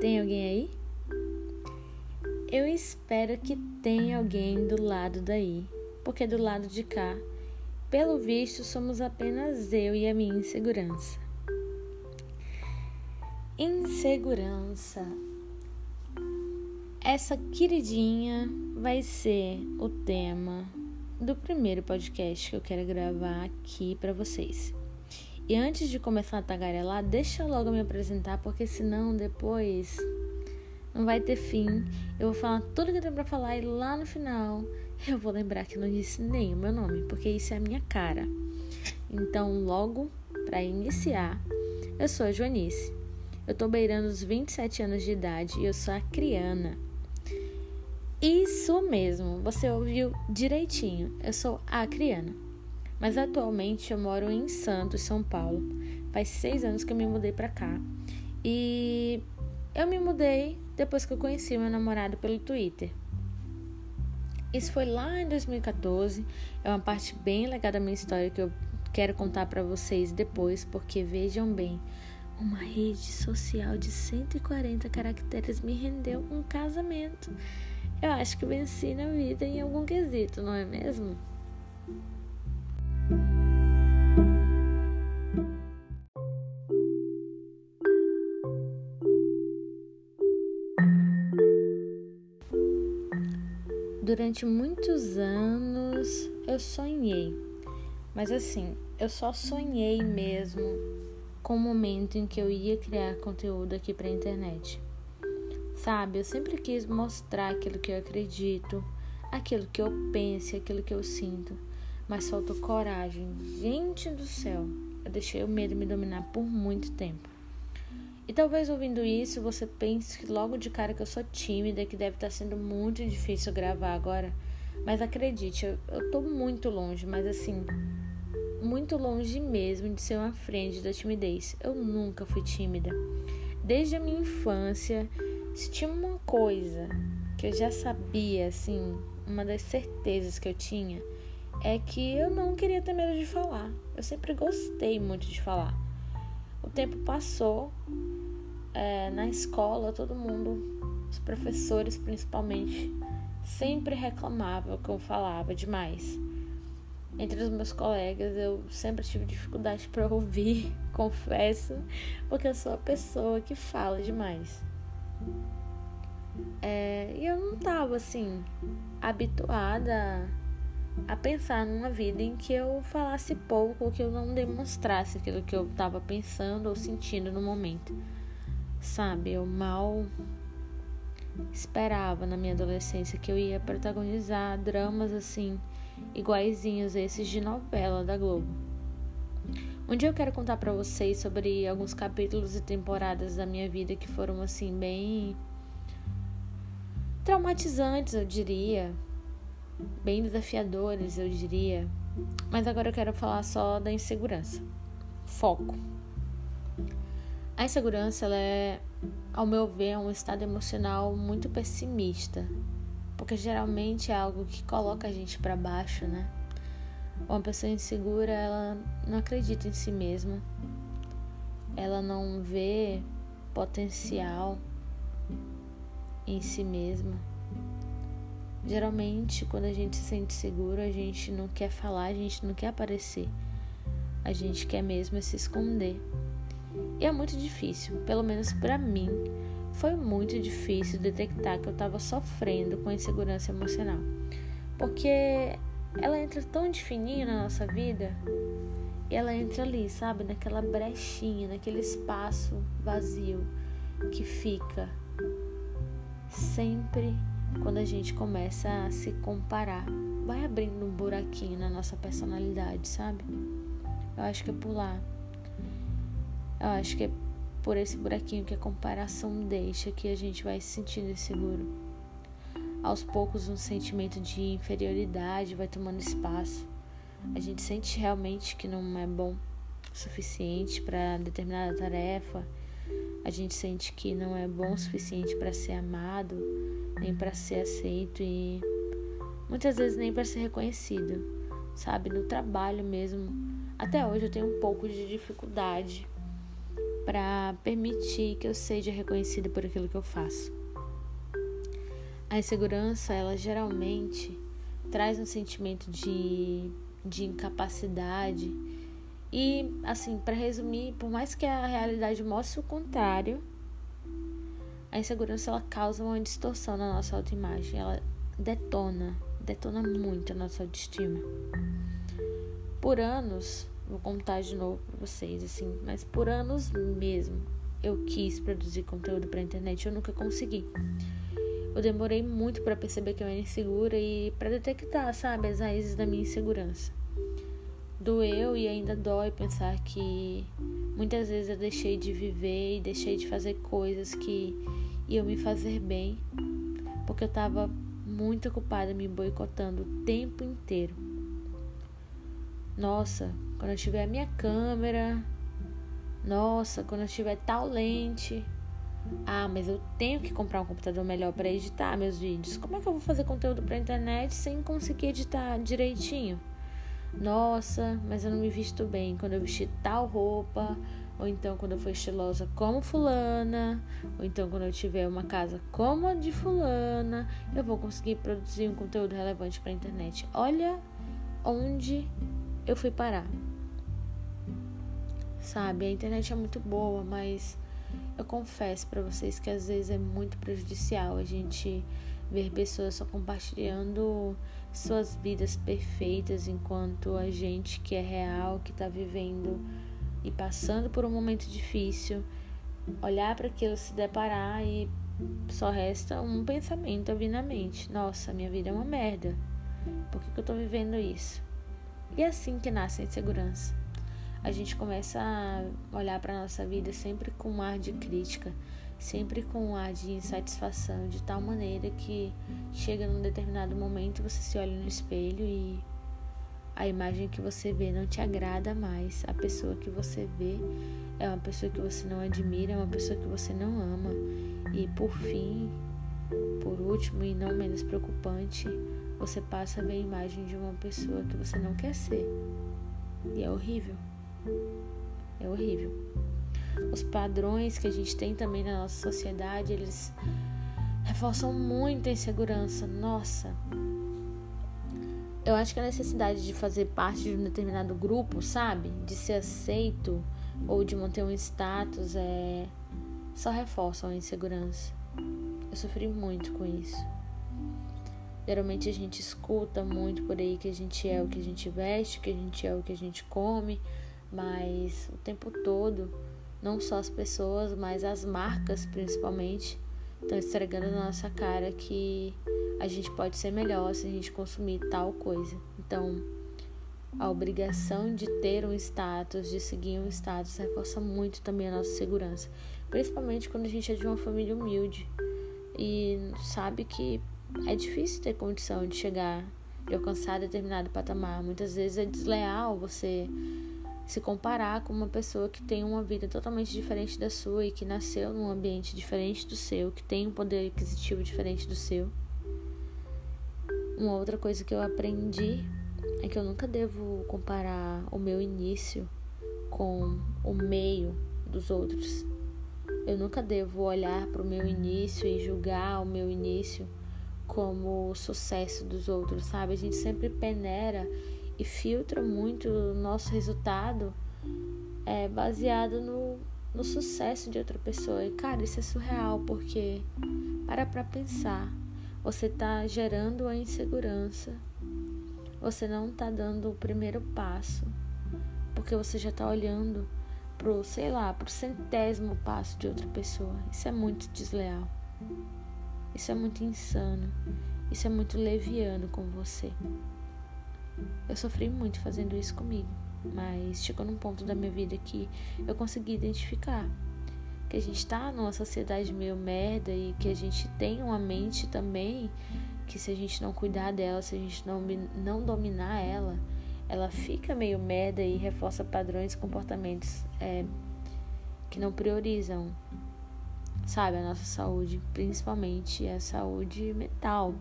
Tem alguém aí? Eu espero que tenha alguém do lado daí, porque do lado de cá, pelo visto, somos apenas eu e a minha insegurança. Insegurança. Essa queridinha vai ser o tema do primeiro podcast que eu quero gravar aqui para vocês. E antes de começar a tagarelar, deixa logo me apresentar, porque senão depois não vai ter fim. Eu vou falar tudo que tenho pra falar e lá no final eu vou lembrar que não disse nem o meu nome, porque isso é a minha cara. Então, logo para iniciar, eu sou a Joanice. Eu tô beirando os 27 anos de idade e eu sou a Criana. Isso mesmo, você ouviu direitinho. Eu sou a Criana. Mas atualmente eu moro em Santos, São Paulo. Faz seis anos que eu me mudei pra cá. E eu me mudei depois que eu conheci meu namorado pelo Twitter. Isso foi lá em 2014. É uma parte bem legal da minha história que eu quero contar para vocês depois, porque vejam bem, uma rede social de 140 caracteres me rendeu um casamento. Eu acho que venci na vida em algum quesito, não é mesmo? Durante muitos anos eu sonhei, mas assim, eu só sonhei mesmo com o momento em que eu ia criar conteúdo aqui para a internet. Sabe, eu sempre quis mostrar aquilo que eu acredito, aquilo que eu penso, aquilo que eu sinto, mas faltou coragem. Gente do céu, eu deixei o medo me dominar por muito tempo. E talvez ouvindo isso você pense que logo de cara que eu sou tímida, que deve estar sendo muito difícil gravar agora. Mas acredite, eu, eu tô muito longe, mas assim, muito longe mesmo de ser uma frente da timidez. Eu nunca fui tímida. Desde a minha infância, se tinha uma coisa que eu já sabia, assim, uma das certezas que eu tinha, é que eu não queria ter medo de falar. Eu sempre gostei muito de falar. O tempo passou é, na escola, todo mundo, os professores principalmente, sempre reclamavam que eu falava demais. Entre os meus colegas, eu sempre tive dificuldade para ouvir, confesso, porque eu sou a pessoa que fala demais. É, e eu não estava assim habituada a pensar numa vida em que eu falasse pouco ou que eu não demonstrasse aquilo que eu estava pensando ou sentindo no momento. Sabe, eu mal esperava na minha adolescência que eu ia protagonizar dramas assim, iguaizinhos a esses de novela da Globo. Um dia eu quero contar para vocês sobre alguns capítulos e temporadas da minha vida que foram assim bem traumatizantes, eu diria, bem desafiadores, eu diria. Mas agora eu quero falar só da insegurança. Foco. A insegurança, ela é, ao meu ver, um estado emocional muito pessimista, porque geralmente é algo que coloca a gente para baixo, né? Uma pessoa insegura, ela não acredita em si mesma, ela não vê potencial em si mesma. Geralmente, quando a gente se sente seguro, a gente não quer falar, a gente não quer aparecer, a gente quer mesmo se esconder. E é muito difícil, pelo menos para mim, foi muito difícil detectar que eu estava sofrendo com insegurança emocional. Porque ela entra tão de fininho na nossa vida e ela entra ali, sabe, naquela brechinha, naquele espaço vazio que fica sempre quando a gente começa a se comparar. Vai abrindo um buraquinho na nossa personalidade, sabe? Eu acho que é por lá. Eu acho que é por esse buraquinho que a comparação deixa que a gente vai se sentindo inseguro. Aos poucos, um sentimento de inferioridade vai tomando espaço. A gente sente realmente que não é bom o suficiente para determinada tarefa. A gente sente que não é bom o suficiente para ser amado, nem para ser aceito e muitas vezes nem para ser reconhecido. Sabe, no trabalho mesmo. Até hoje eu tenho um pouco de dificuldade para permitir que eu seja reconhecida por aquilo que eu faço. A insegurança, ela geralmente traz um sentimento de, de incapacidade. E, assim, para resumir, por mais que a realidade mostre o contrário, a insegurança ela causa uma distorção na nossa autoimagem. Ela detona, detona muito a nossa autoestima. Por anos, vou contar de novo para vocês, assim, mas por anos mesmo, eu quis produzir conteúdo para internet, eu nunca consegui. Eu demorei muito para perceber que eu era insegura e para detectar, sabe, as raízes da minha insegurança. Doeu e ainda dói pensar que muitas vezes eu deixei de viver e deixei de fazer coisas que iam me fazer bem, porque eu estava muito ocupada me boicotando o tempo inteiro. Nossa, quando eu tiver a minha câmera, nossa, quando eu tiver tal lente, ah, mas eu tenho que comprar um computador melhor para editar meus vídeos. Como é que eu vou fazer conteúdo para internet sem conseguir editar direitinho? Nossa, mas eu não me visto bem quando eu vestir tal roupa, ou então quando eu for estilosa como fulana, ou então quando eu tiver uma casa como a de fulana, eu vou conseguir produzir um conteúdo relevante para internet. Olha onde eu fui parar. Sabe, a internet é muito boa, mas eu confesso para vocês que às vezes é muito prejudicial a gente ver pessoas só compartilhando suas vidas perfeitas enquanto a gente que é real, que está vivendo e passando por um momento difícil, olhar para aquilo, se deparar e só resta um pensamento vir na mente: nossa, minha vida é uma merda. Por que, que eu estou vivendo isso? E é assim que nasce a insegurança a gente começa a olhar para nossa vida sempre com um ar de crítica, sempre com um ar de insatisfação, de tal maneira que chega num determinado momento você se olha no espelho e a imagem que você vê não te agrada mais. A pessoa que você vê é uma pessoa que você não admira, é uma pessoa que você não ama. E por fim, por último e não menos preocupante, você passa a ver a imagem de uma pessoa que você não quer ser. E é horrível. É horrível. Os padrões que a gente tem também na nossa sociedade, eles reforçam muito a insegurança. Nossa. Eu acho que a necessidade de fazer parte de um determinado grupo, sabe? De ser aceito ou de manter um status é só reforçam a insegurança. Eu sofri muito com isso. Geralmente a gente escuta muito por aí que a gente é o que a gente veste, que a gente é o que a gente come, mas o tempo todo, não só as pessoas, mas as marcas principalmente, estão estregando na nossa cara que a gente pode ser melhor se a gente consumir tal coisa. Então, a obrigação de ter um status, de seguir um status, reforça muito também a nossa segurança, principalmente quando a gente é de uma família humilde e sabe que é difícil ter condição de chegar e alcançar determinado patamar. Muitas vezes é desleal você se comparar com uma pessoa que tem uma vida totalmente diferente da sua e que nasceu num ambiente diferente do seu, que tem um poder aquisitivo diferente do seu. Uma outra coisa que eu aprendi é que eu nunca devo comparar o meu início com o meio dos outros. Eu nunca devo olhar para o meu início e julgar o meu início como o sucesso dos outros, sabe? A gente sempre peneira e filtra muito o nosso resultado é, baseado no, no sucesso de outra pessoa. E, cara, isso é surreal, porque para pra pensar. Você tá gerando a insegurança. Você não tá dando o primeiro passo. Porque você já tá olhando pro, sei lá, pro centésimo passo de outra pessoa. Isso é muito desleal. Isso é muito insano. Isso é muito leviano com você. Eu sofri muito fazendo isso comigo, mas chegou num ponto da minha vida que eu consegui identificar que a gente tá numa sociedade meio merda e que a gente tem uma mente também que se a gente não cuidar dela, se a gente não, não dominar ela, ela fica meio merda e reforça padrões e comportamentos é, que não priorizam, sabe, a nossa saúde, principalmente a saúde mental.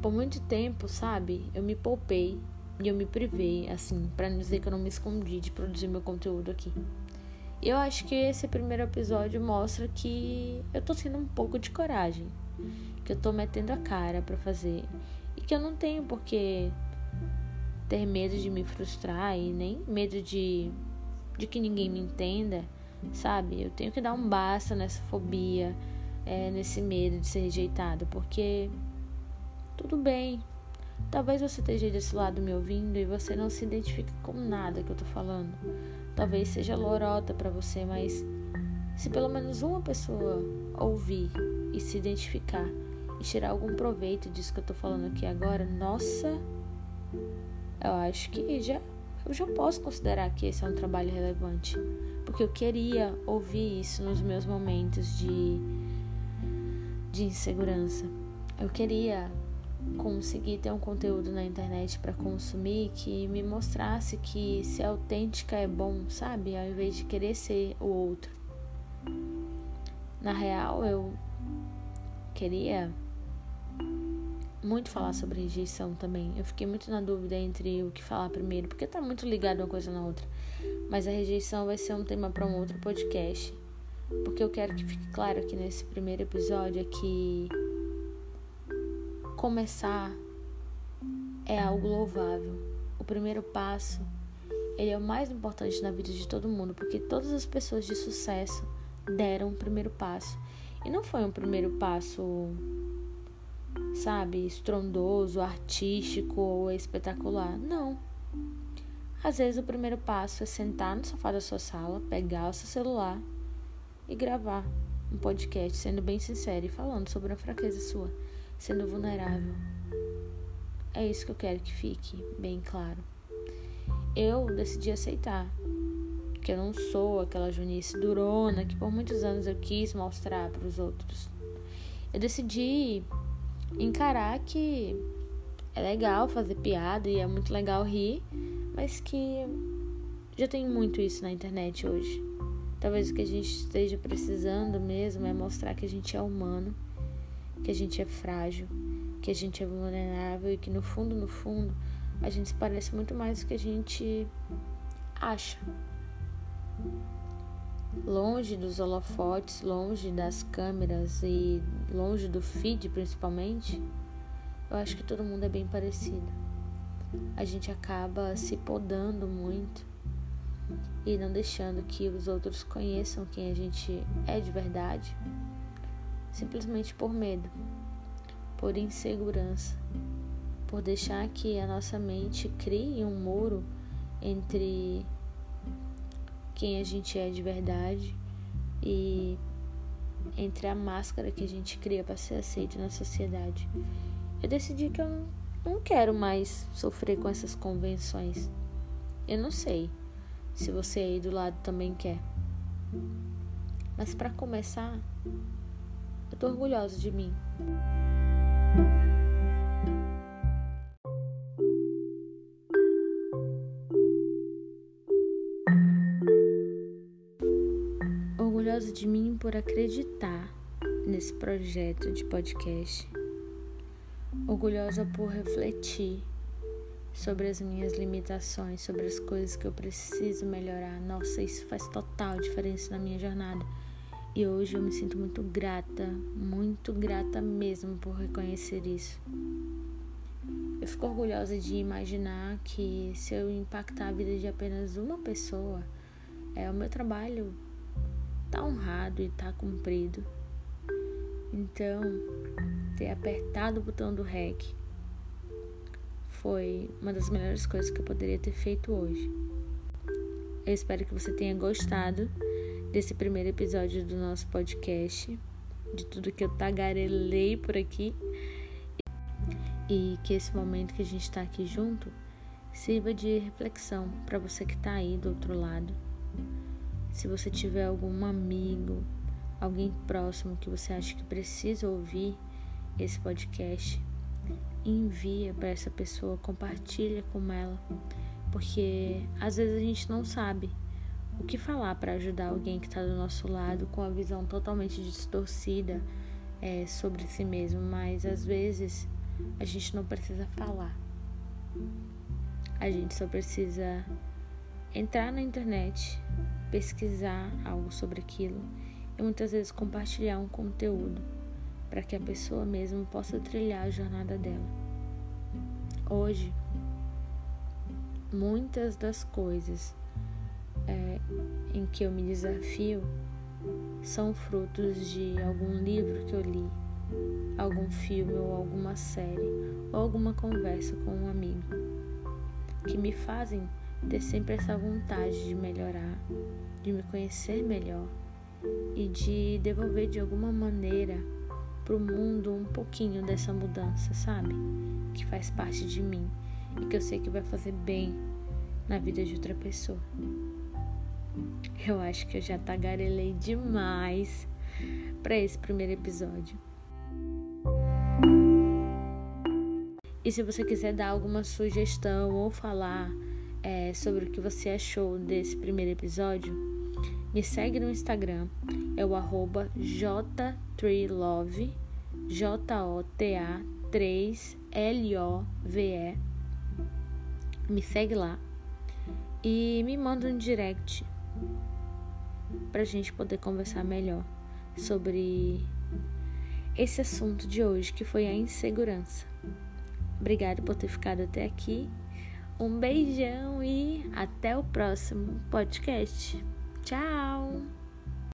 Por muito tempo, sabe, eu me poupei E eu me privei, assim, para não dizer que eu não me escondi de produzir meu conteúdo aqui. Eu acho que esse primeiro episódio mostra que eu tô tendo um pouco de coragem, que eu tô metendo a cara para fazer e que eu não tenho porque ter medo de me frustrar e nem medo de de que ninguém me entenda, sabe? Eu tenho que dar um basta nessa fobia, é, nesse medo de ser rejeitado, porque tudo bem. Talvez você esteja desse lado me ouvindo e você não se identifique com nada que eu tô falando. Talvez seja lorota para você, mas se pelo menos uma pessoa ouvir e se identificar e tirar algum proveito disso que eu tô falando aqui agora, nossa, eu acho que já eu já posso considerar que esse é um trabalho relevante, porque eu queria ouvir isso nos meus momentos de de insegurança. Eu queria conseguir ter um conteúdo na internet para consumir que me mostrasse que ser autêntica é bom, sabe? Ao invés de querer ser o outro. Na real, eu queria muito falar sobre rejeição também. Eu fiquei muito na dúvida entre o que falar primeiro, porque tá muito ligado uma coisa na outra. Mas a rejeição vai ser um tema para um outro podcast. Porque eu quero que fique claro aqui nesse primeiro episódio é que começar é algo louvável. O primeiro passo, ele é o mais importante na vida de todo mundo, porque todas as pessoas de sucesso deram o primeiro passo. E não foi um primeiro passo sabe, estrondoso, artístico ou espetacular. Não. Às vezes o primeiro passo é sentar no sofá da sua sala, pegar o seu celular e gravar um podcast, sendo bem sincero e falando sobre a fraqueza sua, sendo vulnerável. É isso que eu quero que fique bem claro. Eu decidi aceitar que eu não sou aquela Junice durona que por muitos anos eu quis mostrar para os outros. Eu decidi encarar que é legal fazer piada e é muito legal rir, mas que já tem muito isso na internet hoje. Talvez o que a gente esteja precisando mesmo é mostrar que a gente é humano, que a gente é frágil, que a gente é vulnerável e que no fundo, no fundo, a gente se parece muito mais do que a gente acha longe dos holofotes, longe das câmeras e longe do feed principalmente, eu acho que todo mundo é bem parecido. A gente acaba se podando muito e não deixando que os outros conheçam quem a gente é de verdade, simplesmente por medo, por insegurança, por deixar que a nossa mente crie um muro entre quem a gente é de verdade e entre a máscara que a gente cria para ser aceito na sociedade. Eu decidi que eu não quero mais sofrer com essas convenções. Eu não sei se você aí do lado também quer. Mas para começar, eu tô orgulhosa de mim. orgulhosa de mim por acreditar nesse projeto de podcast. Orgulhosa por refletir sobre as minhas limitações, sobre as coisas que eu preciso melhorar. Nossa, isso faz total diferença na minha jornada. E hoje eu me sinto muito grata, muito grata mesmo por reconhecer isso. Eu fico orgulhosa de imaginar que se eu impactar a vida de apenas uma pessoa, é o meu trabalho tá honrado e tá cumprido. Então, ter apertado o botão do REC foi uma das melhores coisas que eu poderia ter feito hoje. Eu espero que você tenha gostado desse primeiro episódio do nosso podcast, de tudo que eu tagarelei por aqui. E que esse momento que a gente está aqui junto sirva de reflexão para você que está aí do outro lado se você tiver algum amigo, alguém próximo que você acha que precisa ouvir esse podcast, envia para essa pessoa, compartilha com ela, porque às vezes a gente não sabe o que falar para ajudar alguém que está do nosso lado com a visão totalmente distorcida é, sobre si mesmo, mas às vezes a gente não precisa falar. A gente só precisa entrar na internet, pesquisar algo sobre aquilo e muitas vezes compartilhar um conteúdo para que a pessoa mesmo possa trilhar a jornada dela. Hoje, muitas das coisas é, em que eu me desafio são frutos de algum livro que eu li, algum filme ou alguma série ou alguma conversa com um amigo que me fazem ter sempre essa vontade de melhorar, de me conhecer melhor e de devolver de alguma maneira para o mundo um pouquinho dessa mudança, sabe? Que faz parte de mim e que eu sei que vai fazer bem na vida de outra pessoa. Eu acho que eu já tagarelei demais para esse primeiro episódio. E se você quiser dar alguma sugestão ou falar é, sobre o que você achou desse primeiro episódio, me segue no Instagram, é o arroba J3Love, J-O-T-A 3 L-O-V-E. Me segue lá e me manda um direct pra gente poder conversar melhor sobre esse assunto de hoje que foi a insegurança. Obrigada por ter ficado até aqui. Um beijão e até o próximo podcast. Tchau!